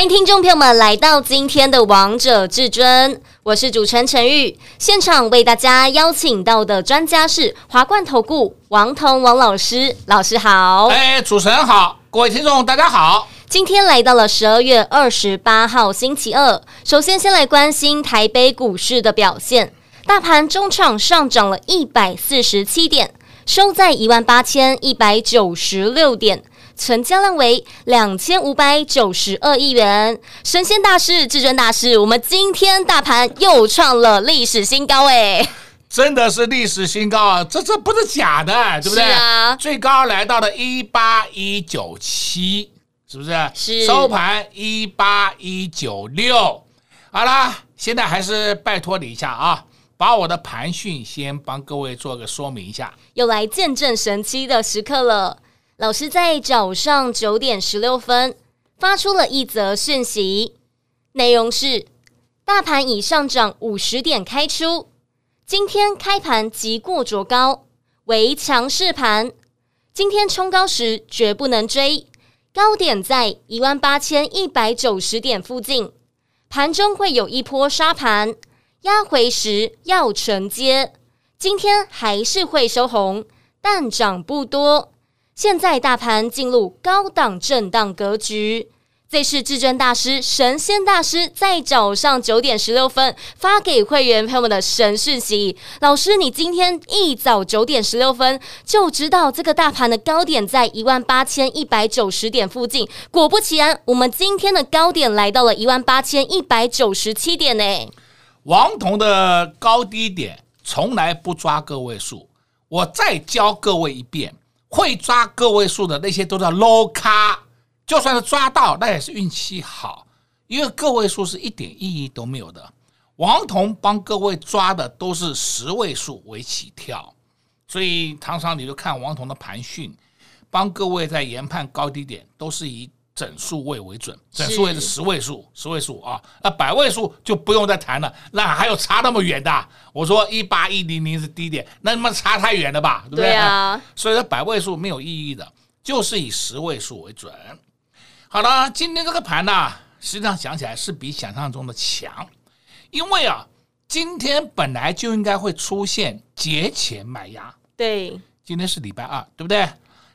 欢迎听众朋友们来到今天的《王者至尊》，我是主持人陈玉。现场为大家邀请到的专家是华冠投顾王彤王老师，老师好。哎，主持人好，各位听众大家好。今天来到了十二月二十八号星期二，首先先来关心台北股市的表现，大盘中场上涨了一百四十七点，收在一万八千一百九十六点。成交量为两千五百九十二亿元，神仙大师、至尊大师，我们今天大盘又创了历史新高，哎，真的是历史新高啊！这这不是假的，对不对？是啊，最高来到了一八一九七，是不是？是。收盘一八一九六，好啦，现在还是拜托你一下啊，把我的盘讯先帮各位做个说明一下，又来见证神奇的时刻了。老师在早上九点十六分发出了一则讯息，内容是：大盘已上涨五十点开出，今天开盘即过卓高，为强势盘。今天冲高时绝不能追，高点在一万八千一百九十点附近，盘中会有一波杀盘，压回时要承接。今天还是会收红，但涨不多。现在大盘进入高档震荡格局，这是至尊大师、神仙大师在早上九点十六分发给会员朋友们的神讯息。老师，你今天一早九点十六分就知道这个大盘的高点在一万八千一百九十点附近，果不其然，我们今天的高点来到了一万八千一百九十七点呢。王彤的高低点从来不抓个位数，我再教各位一遍。会抓个位数的那些都叫 low 咖，就算是抓到，那也是运气好，因为个位数是一点意义都没有的。王彤帮各位抓的都是十位数为起跳，所以常常你就看王彤的盘讯，帮各位在研判高低点都是以。整数位为准，整数位是十位数，十位数啊，那百位数就不用再谈了，那还有差那么远的？我说一八一零零是低点，那他妈差太远了吧，对不对？对啊，所以说百位数没有意义的，就是以十位数为准。好了，今天这个盘呢，实际上想起来是比想象中的强，因为啊，今天本来就应该会出现节前买压。对，今天是礼拜二，对不对？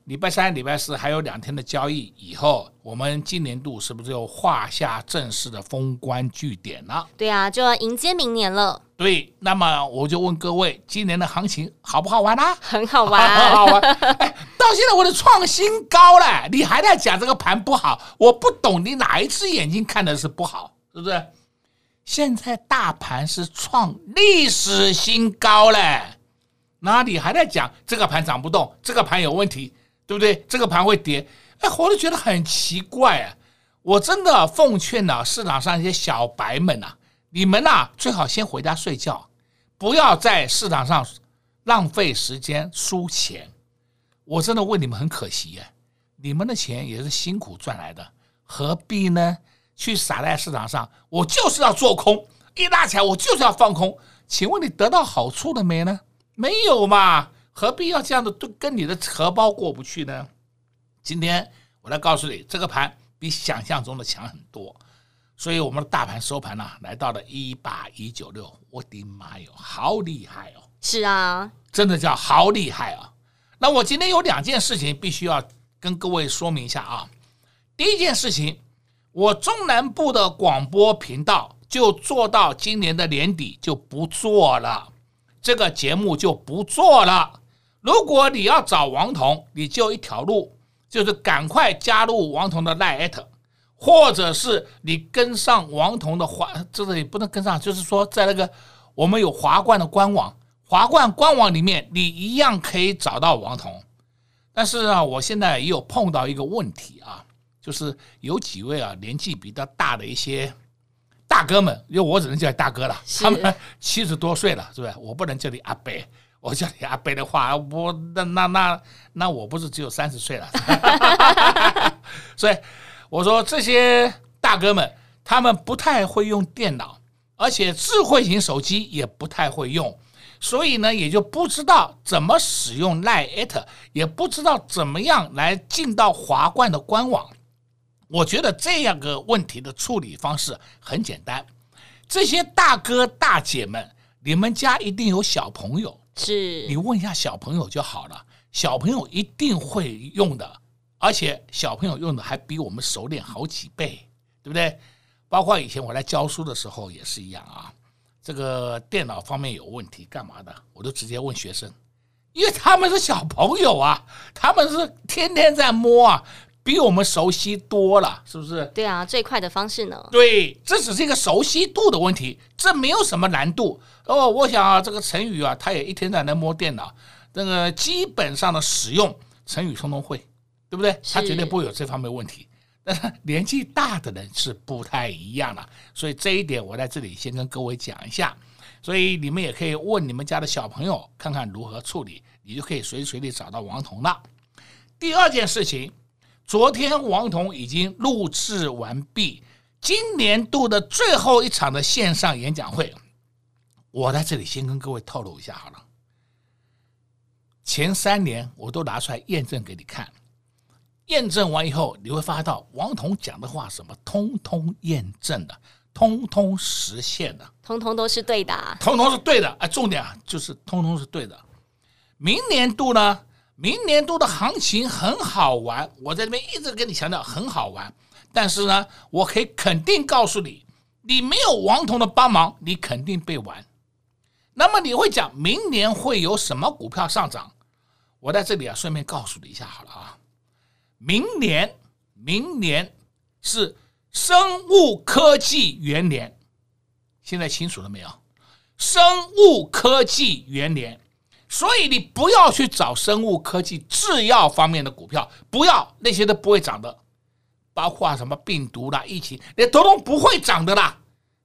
礼拜三、礼拜四还有两天的交易以后，我们今年度是不是就画下正式的封关据点了？对啊，就要迎接明年了。对，那么我就问各位，今年的行情好不好玩啊？很好玩，很好玩。哎，到现在我的创新高了，你还在讲这个盘不好？我不懂，你哪一只眼睛看的是不好？是不是？现在大盘是创历史新高了，那你还在讲这个盘涨不动？这个盘有问题？对不对？这个盘会跌，哎，我都觉得很奇怪啊！我真的奉劝呢，市场上一些小白们呐，你们呐，最好先回家睡觉，不要在市场上浪费时间输钱。我真的为你们很可惜耶，你们的钱也是辛苦赚来的，何必呢？去撒在市场上，我就是要做空，一拉起来我就是要放空。请问你得到好处了没呢？没有嘛？何必要这样的都跟你的荷包过不去呢？今天我来告诉你，这个盘比想象中的强很多，所以我们的大盘收盘呢、啊，来到了一八一九六，我的妈哟，好厉害哦！是啊，真的叫好厉害啊！那我今天有两件事情必须要跟各位说明一下啊。第一件事情，我中南部的广播频道就做到今年的年底就不做了，这个节目就不做了。如果你要找王彤，你就一条路，就是赶快加入王彤的 LINE，或者是你跟上王彤的华，就是也不能跟上，就是说在那个我们有华冠的官网，华冠官网里面你一样可以找到王彤。但是啊，我现在也有碰到一个问题啊，就是有几位啊年纪比较大的一些大哥们，因为我只能叫你大哥了，他们七十多岁了，是不是？我不能叫你阿伯，我叫你阿贝的话，我那那那那我不是只有三十岁了？所以我说这些大哥们，他们不太会用电脑，而且智慧型手机也不太会用，所以呢，也就不知道怎么使用 LINE@，也不知道怎么样来进到华冠的官网。我觉得这样个问题的处理方式很简单，这些大哥大姐们，你们家一定有小朋友，是你问一下小朋友就好了，小朋友一定会用的，而且小朋友用的还比我们熟练好几倍，对不对？包括以前我来教书的时候也是一样啊，这个电脑方面有问题干嘛的，我都直接问学生，因为他们是小朋友啊，他们是天天在摸啊。比我们熟悉多了，是不是？对啊，最快的方式呢？对，这只是一个熟悉度的问题，这没有什么难度哦。我想啊，这个成语啊，他也一天在那摸电脑，那个基本上的使用，成语通通会，对不对？他绝对不会有这方面问题。但是年纪大的人是不太一样了，所以这一点我在这里先跟各位讲一下。所以你们也可以问你们家的小朋友，看看如何处理，你就可以随时随地找到王彤了。第二件事情。昨天王彤已经录制完毕今年度的最后一场的线上演讲会，我在这里先跟各位透露一下好了。前三年我都拿出来验证给你看，验证完以后你会发现到王彤讲的话什么通通验证的，通通实现的，通通都是对的，通通是对的。哎，重点啊，就是通通是对的。明年度呢？明年度的行情很好玩，我在这边一直跟你强调很好玩。但是呢，我可以肯定告诉你，你没有王彤的帮忙，你肯定被玩。那么你会讲明年会有什么股票上涨？我在这里啊，顺便告诉你一下好了啊。明年，明年是生物科技元年，现在清楚了没有？生物科技元年。所以你不要去找生物科技、制药方面的股票，不要那些都不会涨的，包括什么病毒啦、疫情，那统统不会涨的啦。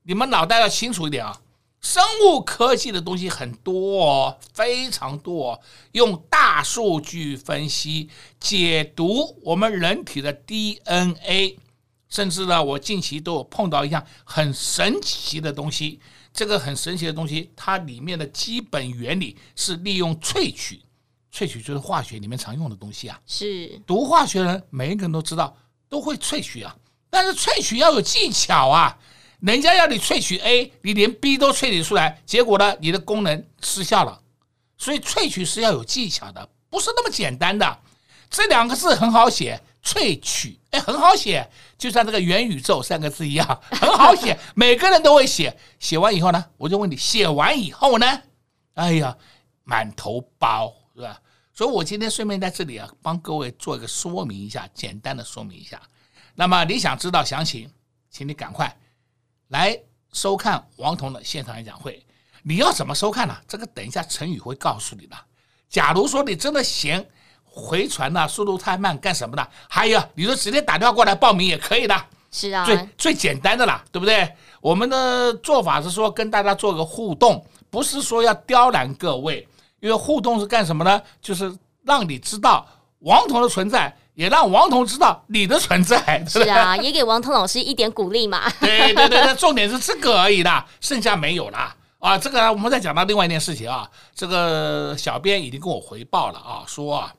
你们脑袋要清楚一点啊！生物科技的东西很多哦，非常多哦，用大数据分析解读我们人体的 DNA，甚至呢，我近期都有碰到一样很神奇的东西。这个很神奇的东西，它里面的基本原理是利用萃取，萃取就是化学里面常用的东西啊。是读化学人，每一个人都知道，都会萃取啊。但是萃取要有技巧啊，人家要你萃取 A，你连 B 都萃取出来，结果呢，你的功能失效了。所以萃取是要有技巧的，不是那么简单的。这两个字很好写。萃取，哎，很好写，就像这个元宇宙三个字一样，很好写，每个人都会写。写完以后呢，我就问你，写完以后呢？哎呀，满头包，是吧？所以我今天顺便在这里啊，帮各位做一个说明一下，简单的说明一下。那么你想知道详情，请你赶快来收看王彤的现场演讲会。你要怎么收看呢？这个等一下陈宇会告诉你的。假如说你真的嫌。回传呐，速度太慢，干什么的？还有，你说直接打电话过来报名也可以的，是啊，最最简单的啦，对不对？我们的做法是说跟大家做个互动，不是说要刁难各位，因为互动是干什么呢？就是让你知道王彤的存在，也让王彤知道你的存在，是啊，也给王彤老师一点鼓励嘛。对对对，重点是这个而已啦，剩下没有啦啊。这个呢，我们再讲到另外一件事情啊，这个小编已经跟我回报了啊，说啊。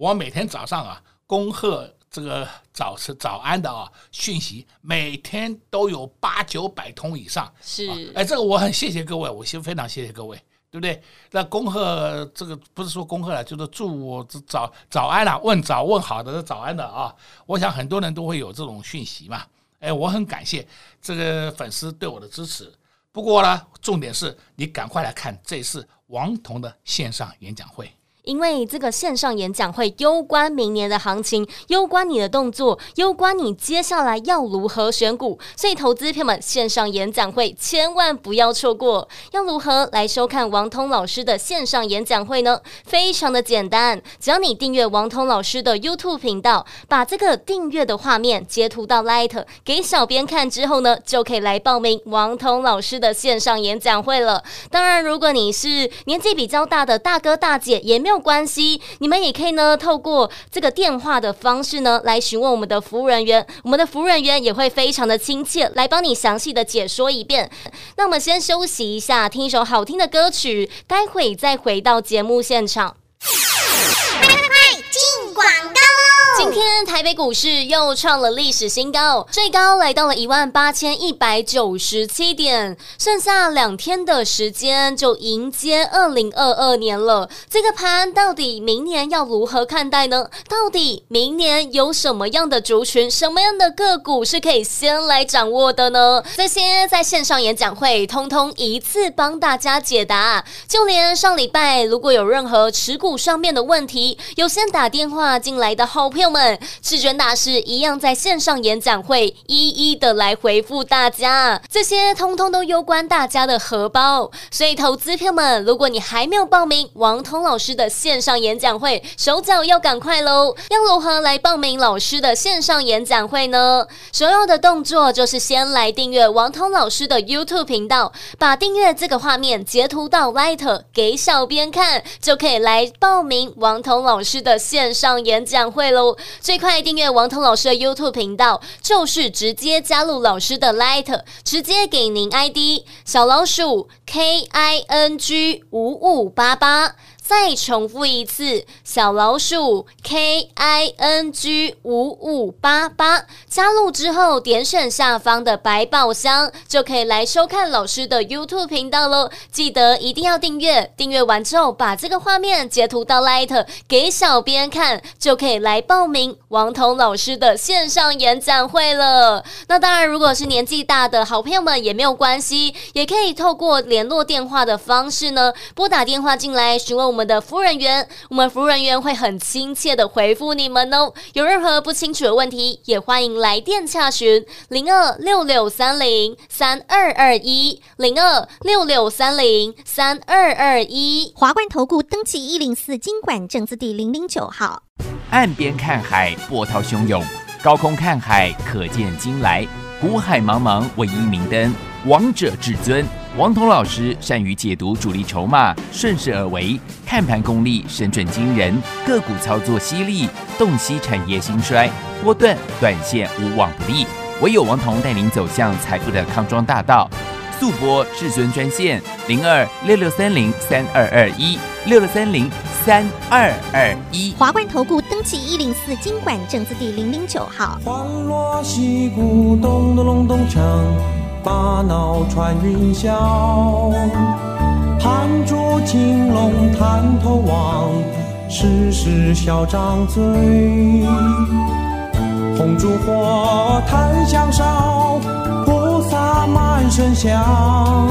我每天早上啊，恭贺这个早是早安的啊讯息，每天都有八九百通以上。是，哎，这个我很谢谢各位，我先非常谢谢各位，对不对？那恭贺这个不是说恭贺了，就是祝我早早安了，问早问好的早安的啊。我想很多人都会有这种讯息嘛。哎，我很感谢这个粉丝对我的支持。不过呢，重点是你赶快来看这次王彤的线上演讲会。因为这个线上演讲会攸关明年的行情，攸关你的动作，攸关你接下来要如何选股，所以投资朋友们，线上演讲会千万不要错过。要如何来收看王通老师的线上演讲会呢？非常的简单，只要你订阅王通老师的 YouTube 频道，把这个订阅的画面截图到 Light 给小编看之后呢，就可以来报名王通老师的线上演讲会了。当然，如果你是年纪比较大的大哥大姐，也没有没有关系，你们也可以呢，透过这个电话的方式呢，来询问我们的服务人员，我们的服务人员也会非常的亲切，来帮你详细的解说一遍。那我们先休息一下，听一首好听的歌曲，待会再回到节目现场。快，进广告。今天台北股市又创了历史新高，最高来到了一万八千一百九十七点。剩下两天的时间就迎接二零二二年了。这个盘到底明年要如何看待呢？到底明年有什么样的族群、什么样的个股是可以先来掌握的呢？这些在线上演讲会通通一次帮大家解答。就连上礼拜如果有任何持股上面的问题，有先打电话进来的好朋友们，智娟大师一样在线上演讲会一一的来回复大家，这些通通都攸关大家的荷包。所以，投资票们，如果你还没有报名王通老师的线上演讲会，手脚要赶快喽！要如何来报名老师的线上演讲会呢？首要的动作就是先来订阅王通老师的 YouTube 频道，把订阅这个画面截图到 Light 给小编看，就可以来报名王通老师的线上演讲会喽。最快订阅王腾老师的 YouTube 频道，就是直接加入老师的 Light，直接给您 ID 小老鼠 K I N G 五五八八。再重复一次，小老鼠 K I N G 五五八八，加入之后点选下方的百宝箱，就可以来收看老师的 YouTube 频道喽。记得一定要订阅，订阅完之后把这个画面截图到 Light 给小编看，就可以来报名王彤老师的线上演讲会了。那当然，如果是年纪大的好朋友们也没有关系，也可以透过联络电话的方式呢，拨打电话进来询问我们。我们的服务人员，我们服务人员会很亲切的回复你们哦。有任何不清楚的问题，也欢迎来电洽询零二六六三零三二二一零二六六三零三二二一。华冠投顾登记一零四金管证字第零零九号。岸边看海，波涛汹涌；高空看海，可见金来。古海茫茫，唯一明灯，王者至尊。王彤老师善于解读主力筹码，顺势而为，看盘功力神准惊人，个股操作犀利，洞悉产业兴衰，波段短线无往不利。唯有王彤带领走向财富的康庄大道。速播至尊专线零二六六三零三二二一六六三零三二二一。华冠投顾登记一零四金管证字第零零九号。欢锣喜鼓咚咚隆咚锵。把脑穿云霄，龙探头望，时时笑张嘴。红烛火檀香烧，满身香。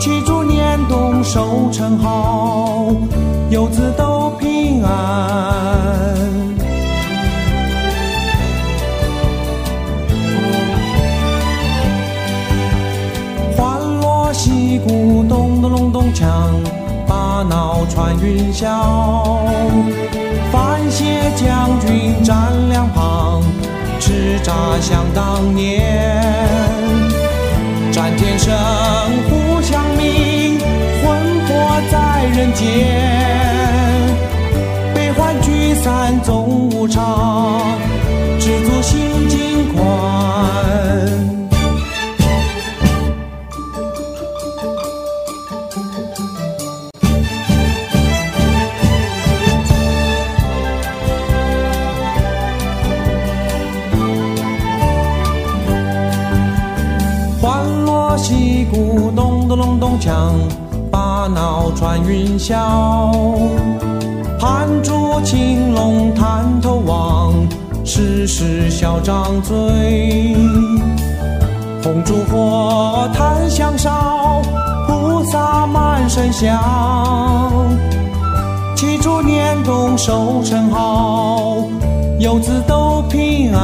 祈祝年冬收成好，游子都平安。击鼓咚咚隆咚锵，把脑穿云霄。范谢将军站两旁，叱咤想当年。战天声，呼响鸣，魂魄在人间。悲欢聚散总无常，知足心境宽。枪把脑穿云霄，盘烛青龙探头望，时时笑张嘴。红烛火檀香烧，菩萨满身香。祈祝年冬收成好，游子都平安。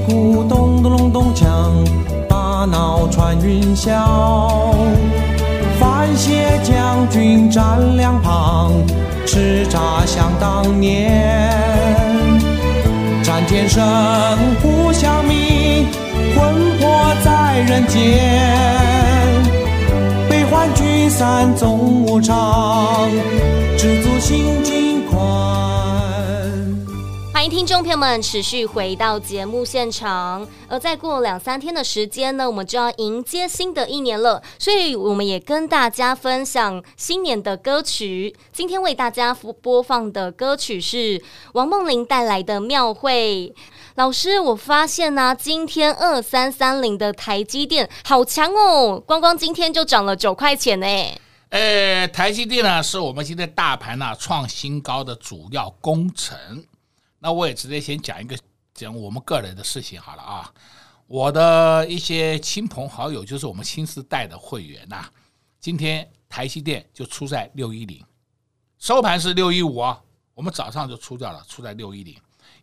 鼓咚咚隆咚锵，大脑穿云霄。番谢将军站两旁，叱咤想当年。战天神，呼响鸣，魂魄在人间。悲欢聚散总无常，知足心尽宽。欢迎听众朋友们持续回到节目现场，而再过两三天的时间呢，我们就要迎接新的一年了，所以我们也跟大家分享新年的歌曲。今天为大家播放的歌曲是王梦玲带来的《庙会》。老师，我发现呢、今天二三三零的台积电好强哦，光光今天就涨了九块钱呢。呃，台积电呢，是我们今天大盘呢创新高的主要功臣。那我也直接先讲一个讲我们个人的事情好了啊，我的一些亲朋好友，就是我们新时代的会员呐、啊，今天台积电就出在六一零，收盘是六一五啊，我们早上就出掉了，出在六一零，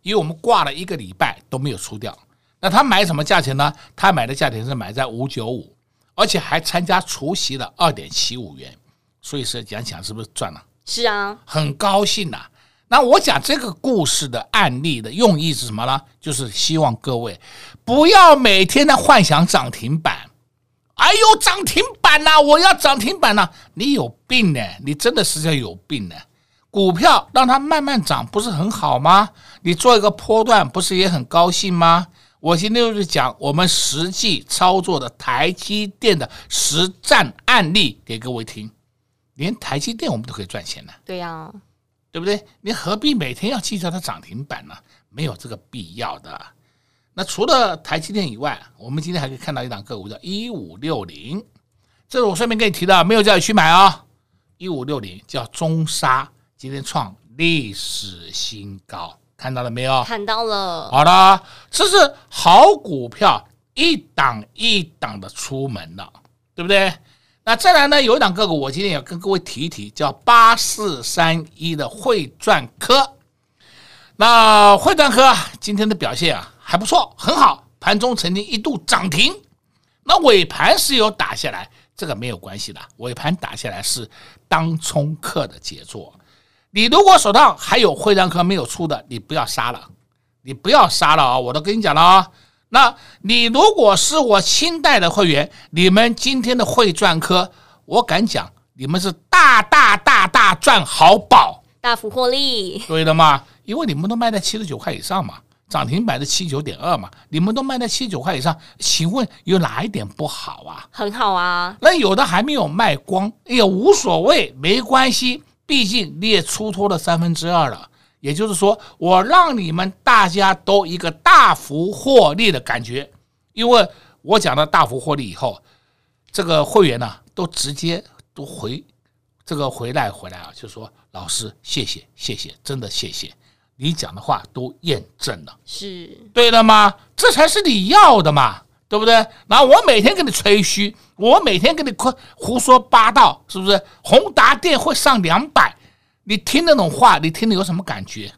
因为我们挂了一个礼拜都没有出掉。那他买什么价钱呢？他买的价钱是买在五九五，而且还参加除夕的二点七五元，所以说讲讲是不是赚了？是啊，很高兴呐、啊。那我讲这个故事的案例的用意是什么呢？就是希望各位不要每天的幻想涨停板。哎呦，涨停板呐、我要涨停板呐、你有病呢！你真的是在有病呢！股票让它慢慢涨不是很好吗？你做一个波段不是也很高兴吗？我今天就是讲我们实际操作的台积电的实战案例给各位听，连台积电我们都可以赚钱呢。对呀、对不对？你何必每天要计较它涨停板呢？没有这个必要的。那除了台积电以外，我们今天还可以看到一档个股叫一五六零，这是我顺便跟你提的，没有叫你去买啊。一五六零叫中沙，今天创历史新高，看到了没有？看到了。好的，这是好股票，一档一档的出门了，对不对？那再来呢，有一档个股，我今天要跟各位提一提，叫八四三一的汇钻科。那汇钻科，今天的表现啊还不错，很好，盘中曾经一度涨停，那尾盘是有打下来，这个没有关系的，尾盘打下来是当冲客的杰作。你如果手上还有汇钻科没有出的，你不要杀了，你不要杀了啊！我都跟你讲了啊。那你如果是我清代的会员，你们今天的会赚科，我敢讲，你们是大大大大赚好宝，大幅获利，对的嘛？因为你们都卖在七十九块以上嘛，涨停板的七九点二嘛，你们都卖在七十九块以上，请问有哪一点不好啊？很好啊，那有的还没有卖光，也无所谓，没关系，毕竟你也出脱了三分之二了。也就是说，我让你们大家都一个大幅获利的感觉，因为我讲的大幅获利以后，这个会员呢都直接都回这个回来回来啊，就说老师谢谢谢谢，真的谢谢你讲的话都验证了，是对的吗？这才是你要的嘛，对不对？然后我每天给你吹嘘，我每天给你胡说八道，是不是？宏达电会上两百。你听那种话，你听得有什么感觉？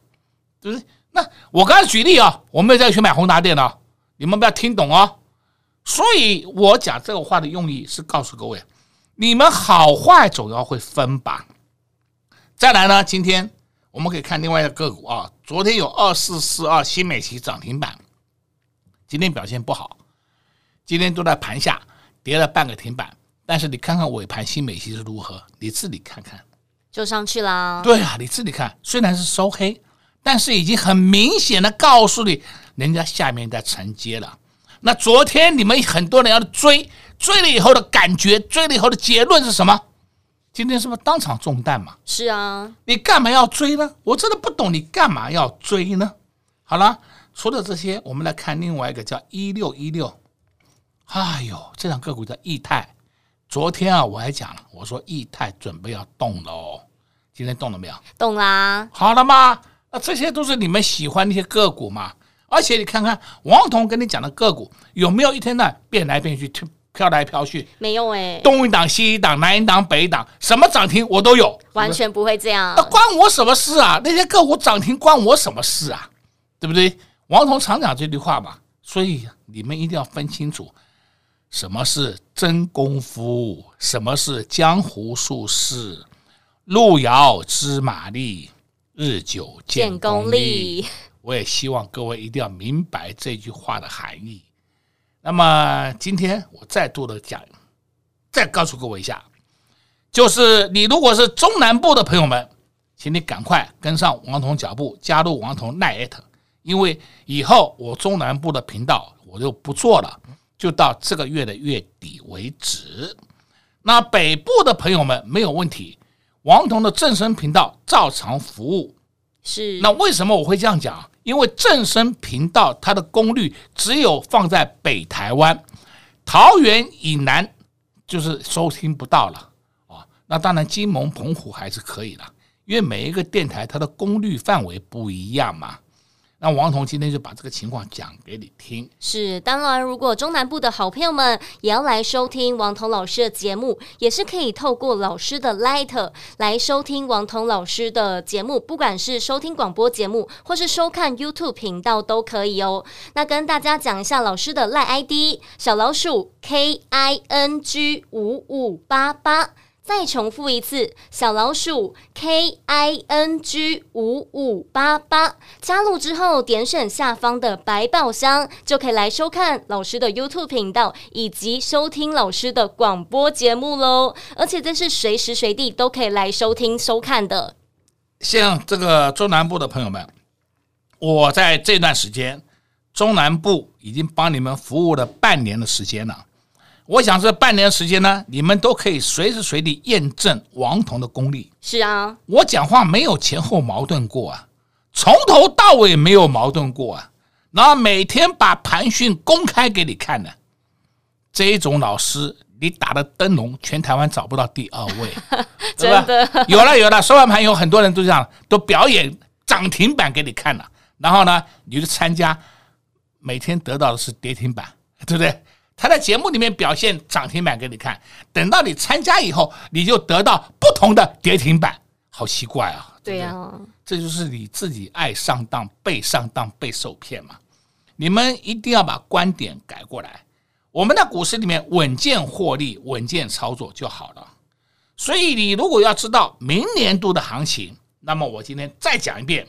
对不对？那我刚才举例啊，我没有再去买宏达电了，你们不要听懂哦。所以我讲这个话的用意是告诉各位，你们好坏总要会分吧。再来呢，今天我们可以看另外一个个股啊，昨天有二四四二新美齐涨停板，今天表现不好，今天都在盘下跌了半个停板，但是你看看尾盘新美齐是如何，你自己看看。就上去啦。对啊，你自己看，虽然是收黑，但是已经很明显的告诉你，人家下面在承接了。那昨天你们很多人要追，追了以后的感觉，追了以后的结论是什么？今天是不是当场中弹嘛？是啊，你干嘛要追呢？我真的不懂你干嘛要追呢？好了，除了这些，我们来看另外一个叫一六一六。哎呦，这档个股叫易泰。昨天啊，我还讲了，我说易泰准备要动了哦，今天动了没有？动啦。好了吗？那这些都是你们喜欢那些个股嘛？而且你看看王彤跟你讲的个股有没有一天呢变来变去，飘来飘去？没有哎，东一档西一档，南一档北一档，什么涨停我都有，完全不会这样。那关我什么事啊？那些个股涨停关我什么事啊？对不对？王彤常讲这句话嘛，所以你们一定要分清楚。什么是真功夫？什么是江湖术士？路遥知马力，日久见功力。我也希望各位一定要明白这句话的含义。那么今天我再度的讲，再告诉各位一下，就是你如果是中南部的朋友们，请你赶快跟上王彤脚步，加入王彤 LINE，因为以后我中南部的频道我就不做了。就到这个月的月底为止。那北部的朋友们没有问题，王彤的正声频道照常服务。是。那为什么我会这样讲？因为正声频道它的功率只有放在北台湾、桃园以南，就是收听不到了啊。那当然，金门、澎湖还是可以的，因为每一个电台它的功率范围不一样嘛。那王彤今天就把这个情况讲给你听。是，当然，如果中南部的好朋友们也要来收听王彤老师的节目，也是可以透过老师的 Light 来收听王彤老师的节目，不管是收听广播节目，或是收看 YouTube 频道都可以哦。那跟大家讲一下老师的 let id 小老鼠 K I N G 五五八八。再重复一次，小老鼠 K I N G 五五八八，加入之后点选下方的百宝箱，就可以来收看老师的 YouTube 频道，以及收听老师的广播节目喽。而且这是随时随地都可以来收听收看的。像这个中南部的朋友们，我在这段时间，中南部已经帮你们服务了半年的时间了。我想这半年时间呢，你们都可以随时随地验证王彤的功力。是啊，我讲话没有前后矛盾过啊，从头到尾没有矛盾过啊。然后每天把盘讯公开给你看的，这一种老师，你打的灯笼，全台湾找不到第二位，真的有了有了，收完盘以后很多人都这样，都表演涨停板给你看了。然后呢，你就参加，每天得到的是跌停板，对不对？他在节目里面表现涨停板给你看，等到你参加以后，你就得到不同的跌停板，好奇怪啊！对呀、啊，这就是你自己爱上当、被上当、被受骗嘛。你们一定要把观点改过来。我们的股市里面稳健获利、稳健操作就好了。所以你如果要知道明年度的行情，那么我今天再讲一遍。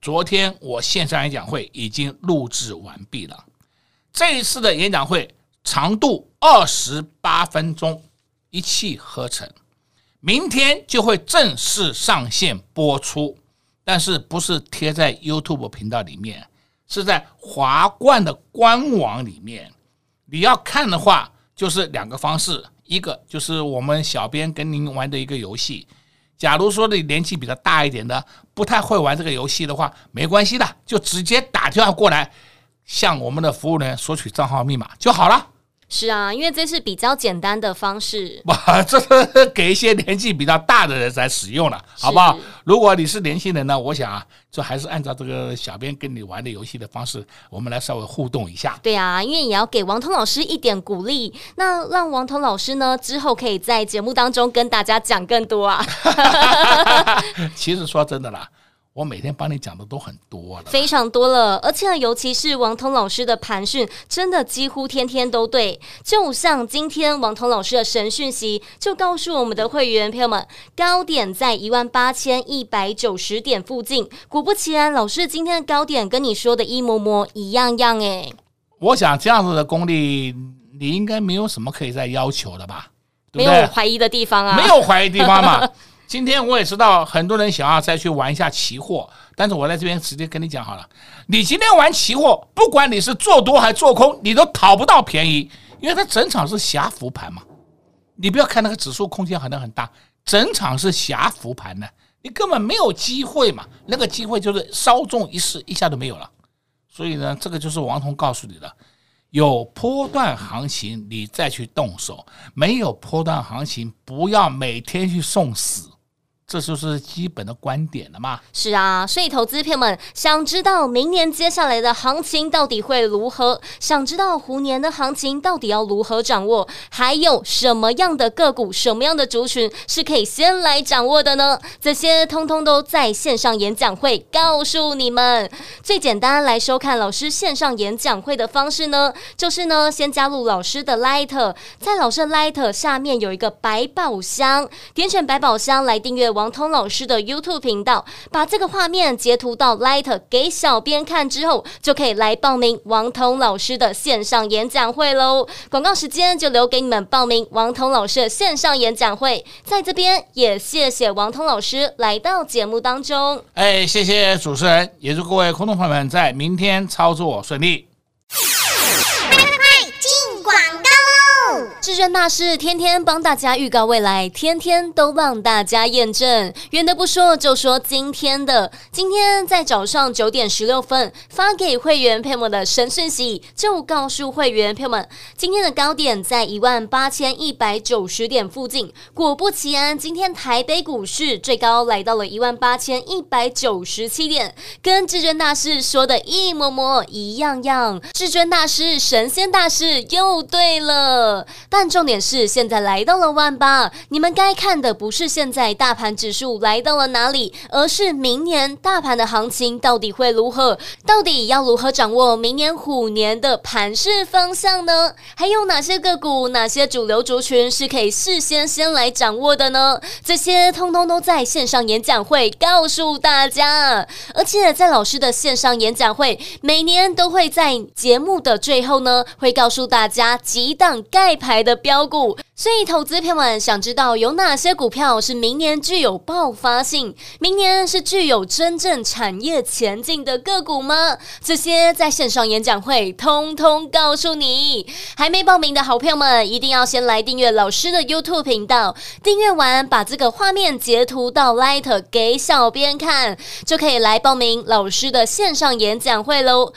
昨天我线上演讲会已经录制完毕了，这一次的演讲会。长度二十八分钟，一气呵成。明天就会正式上线播出，但是不是贴在 YouTube 频道里面，是在华冠的官网里面。你要看的话，就是两个方式，一个就是我们小编跟您玩的一个游戏。假如说你年纪比较大一点的，不太会玩这个游戏的话，没关系的，就直接打电话过来，向我们的服务人员索取账号密码就好了。是啊，因为这是比较简单的方式。哇，这是给一些年纪比较大的人才使用了，好不好？如果你是年轻人呢，我想啊，就还是按照这个小编跟你玩的游戏的方式，我们来稍微互动一下。对啊，因为也要给王彤老师一点鼓励，那让王彤老师呢之后可以在节目当中跟大家讲更多啊。其实说真的啦。我每天帮你讲的都很多了，非常多了，而且尤其是王彤老师的盘讯，真的几乎天天都对。就像今天王彤老师的神讯息，就告诉我们的会员朋友们，高点在一万八千一百九十点附近。果不其然，老师今天的高点跟你说的一模模一样样诶。我想这样子的功力，你应该没有什么可以再要求的吧？对对没有怀疑的地方啊，没有怀疑地方嘛。今天我也知道很多人想要再去玩一下期货，但是我在这边直接跟你讲好了，你今天玩期货，不管你是做多还是做空，你都讨不到便宜，因为它整场是狭幅盘嘛。你不要看那个指数空间好像很大，整场是狭幅盘的，你根本没有机会嘛。那个机会就是稍纵一逝，一下都没有了。所以呢，这个就是王彤告诉你的，有波段行情你再去动手，没有波段行情不要每天去送死。这就是基本的观点了嘛。是啊，所以投资朋友们想知道明年接下来的行情到底会如何？想知道虎年的行情到底要如何掌握？还有什么样的个股、什么样的族群是可以先来掌握的呢？这些通通都在线上演讲会告诉你们。最简单来收看老师线上演讲会的方式呢，就是呢先加入老师的 Light，在老师的 Light 下面有一个百宝箱，点选百宝箱来订阅。王通老师的 YouTube 频道，把这个画面截图到 Light 给小编看之后，就可以来报名王通老师的线上演讲会喽。广告时间就留给你们报名王通老师的线上演讲会。在这边也谢谢王通老师来到节目当中。哎，谢谢主持人，也祝各位空中朋友们在明天操作顺利。至尊大师天天帮大家预告未来，天天都帮大家验证。远的不说，就说今天的。今天在早上九点十六分发给会员朋友们的神讯息，就告诉会员朋友们，今天的高点在一万八千一百九十点附近。果不其然，今天台北股市最高来到了一万八千一百九十七点，跟至尊大师说的一模模一样样。至尊大师、神仙大师又对了。但重点是，现在来到了万八，你们该看的不是现在大盘指数来到了哪里，而是明年大盘的行情到底会如何？到底要如何掌握明年虎年的盘势方向呢？还有哪些个股、哪些主流族群是可以事先先来掌握的呢？这些通通都在线上演讲会告诉大家，而且在老师的线上演讲会，每年都会在节目的最后呢，会告诉大家几档盖牌的标股，所以投资朋友们想知道有哪些股票是明年具有爆发性，明年是具有真正产业前进的个股吗？这些在线上演讲会通通告诉你。还没报名的好朋友们，一定要先来订阅老师的 YouTube 频道，订阅完把这个画面截图到 Light 给小编看，就可以来报名老师的线上演讲会喽。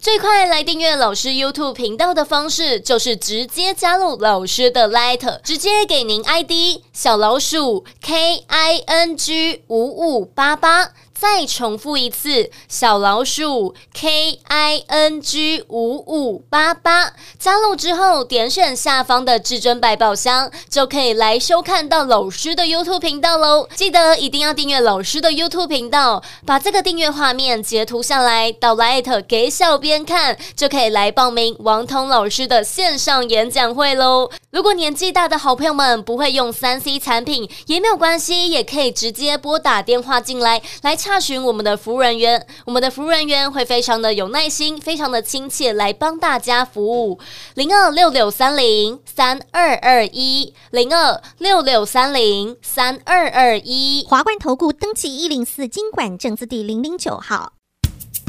最快来订阅老师 YouTube 频道的方式，就是直接加入老师的 Light，直接给您 ID 小老鼠 K I N G 五五八八。再重复一次，小老鼠 K I N G 五五八八，加入之后点选下方的至尊百宝箱，就可以来收看到老师的 YouTube 频道喽。记得一定要订阅老师的 YouTube 频道，把这个订阅画面截图下来，到 Light 给小编看，就可以来报名王通老师的线上演讲会喽。如果年纪大的好朋友们不会用三 C 产品，也没有关系，也可以直接拨打电话进来来查询我们的服务人员，我们的服务人员会非常的有耐心，非常的亲切来帮大家服务。零二六六三零三二二一，零二六六三零三二二一。华冠投顾登记一零四经管证字第零零九号。